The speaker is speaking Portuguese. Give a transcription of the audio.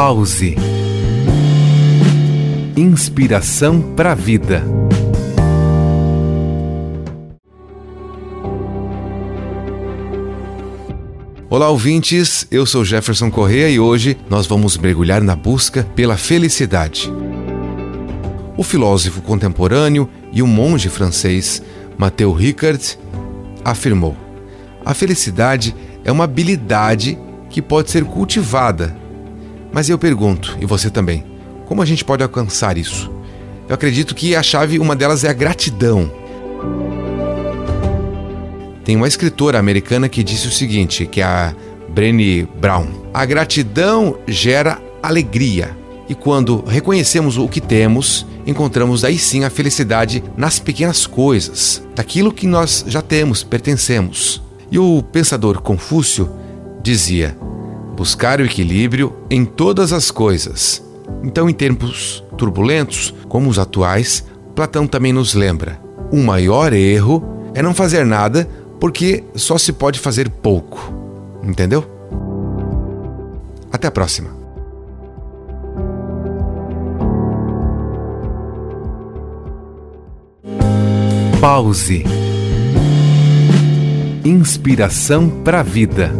Pause. Inspiração para a vida. Olá, ouvintes. Eu sou Jefferson Correa e hoje nós vamos mergulhar na busca pela felicidade. O filósofo contemporâneo e o monge francês Mathieu Ricard afirmou: A felicidade é uma habilidade que pode ser cultivada. Mas eu pergunto, e você também, como a gente pode alcançar isso? Eu acredito que a chave, uma delas é a gratidão. Tem uma escritora americana que disse o seguinte, que é a Brené Brown: A gratidão gera alegria. E quando reconhecemos o que temos, encontramos aí sim a felicidade nas pequenas coisas, daquilo que nós já temos, pertencemos. E o pensador Confúcio dizia: buscar o equilíbrio em todas as coisas. Então, em tempos turbulentos, como os atuais, Platão também nos lembra: o maior erro é não fazer nada porque só se pode fazer pouco. Entendeu? Até a próxima. Pause. Inspiração para a vida.